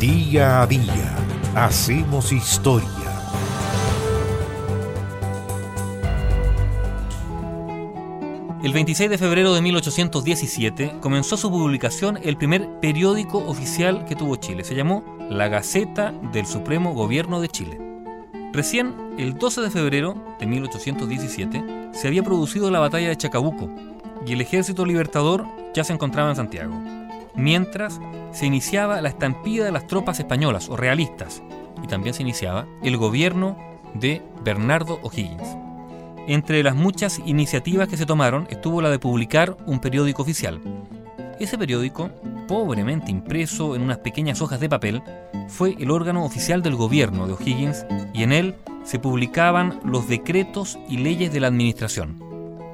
Día a día hacemos historia. El 26 de febrero de 1817 comenzó su publicación el primer periódico oficial que tuvo Chile. Se llamó La Gaceta del Supremo Gobierno de Chile. Recién, el 12 de febrero de 1817, se había producido la batalla de Chacabuco y el ejército libertador ya se encontraba en Santiago. Mientras, se iniciaba la estampida de las tropas españolas o realistas y también se iniciaba el gobierno de Bernardo O'Higgins. Entre las muchas iniciativas que se tomaron estuvo la de publicar un periódico oficial. Ese periódico, pobremente impreso en unas pequeñas hojas de papel, fue el órgano oficial del gobierno de O'Higgins y en él se publicaban los decretos y leyes de la administración.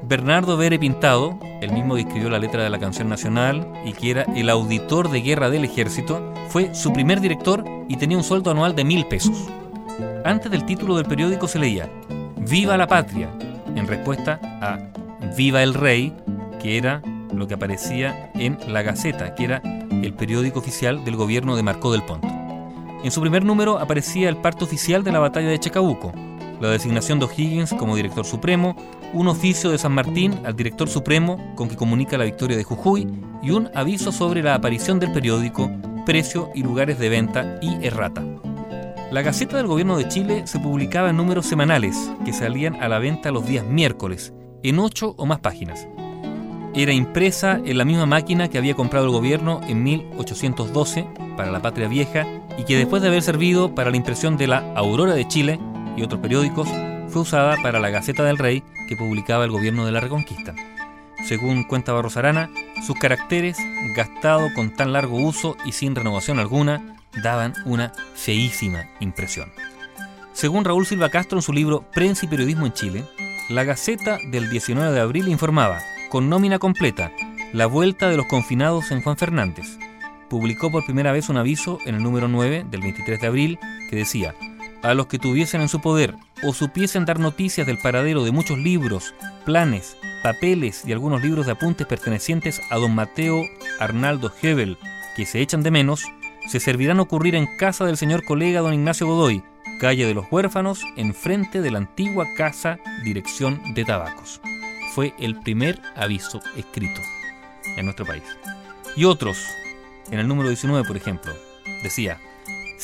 Bernardo Vere Pintado, el mismo que escribió la letra de la canción nacional y que era el auditor de guerra del ejército, fue su primer director y tenía un sueldo anual de mil pesos. Antes del título del periódico se leía Viva la patria, en respuesta a Viva el rey, que era lo que aparecía en La Gaceta, que era el periódico oficial del gobierno de Marcó del Ponto. En su primer número aparecía el parte oficial de la batalla de Chacabuco, la designación de O'Higgins como director supremo, un oficio de San Martín al director supremo con que comunica la victoria de Jujuy y un aviso sobre la aparición del periódico, precio y lugares de venta y errata. La Gaceta del Gobierno de Chile se publicaba en números semanales que salían a la venta los días miércoles, en ocho o más páginas. Era impresa en la misma máquina que había comprado el gobierno en 1812 para la Patria Vieja y que después de haber servido para la impresión de la Aurora de Chile y otros periódicos, fue usada para la Gaceta del Rey que publicaba el gobierno de la Reconquista. Según cuenta Barros Arana, sus caracteres, gastado con tan largo uso y sin renovación alguna, daban una feísima impresión. Según Raúl Silva Castro en su libro Prensa y Periodismo en Chile, la Gaceta del 19 de abril informaba, con nómina completa, la vuelta de los confinados en Juan Fernández. Publicó por primera vez un aviso en el número 9 del 23 de abril que decía, a los que tuviesen en su poder o supiesen dar noticias del paradero de muchos libros, planes, papeles y algunos libros de apuntes pertenecientes a don Mateo Arnaldo Hebel, que se echan de menos, se servirán ocurrir en casa del señor colega don Ignacio Godoy, calle de los huérfanos, enfrente de la antigua casa Dirección de Tabacos. Fue el primer aviso escrito en nuestro país. Y otros, en el número 19 por ejemplo, decía,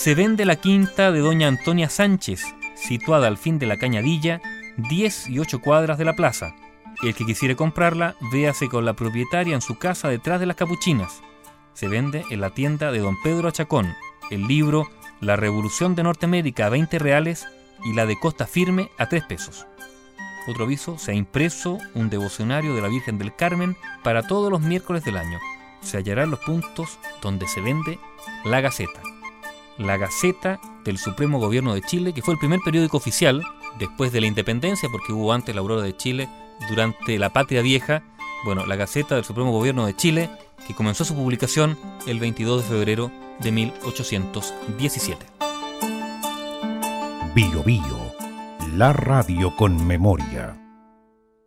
se vende la quinta de doña Antonia Sánchez, situada al fin de la Cañadilla, 10 y 8 cuadras de la plaza. El que quisiere comprarla, véase con la propietaria en su casa detrás de las capuchinas. Se vende en la tienda de don Pedro Achacón, el libro La Revolución de Norteamérica a 20 reales y la de Costa Firme a 3 pesos. Otro aviso, se ha impreso un devocionario de la Virgen del Carmen para todos los miércoles del año. Se hallarán los puntos donde se vende la Gaceta la Gaceta del Supremo Gobierno de Chile, que fue el primer periódico oficial después de la independencia, porque hubo antes la Aurora de Chile, durante la Patria Vieja, bueno, la Gaceta del Supremo Gobierno de Chile, que comenzó su publicación el 22 de febrero de 1817. Bio Bio, la radio con memoria.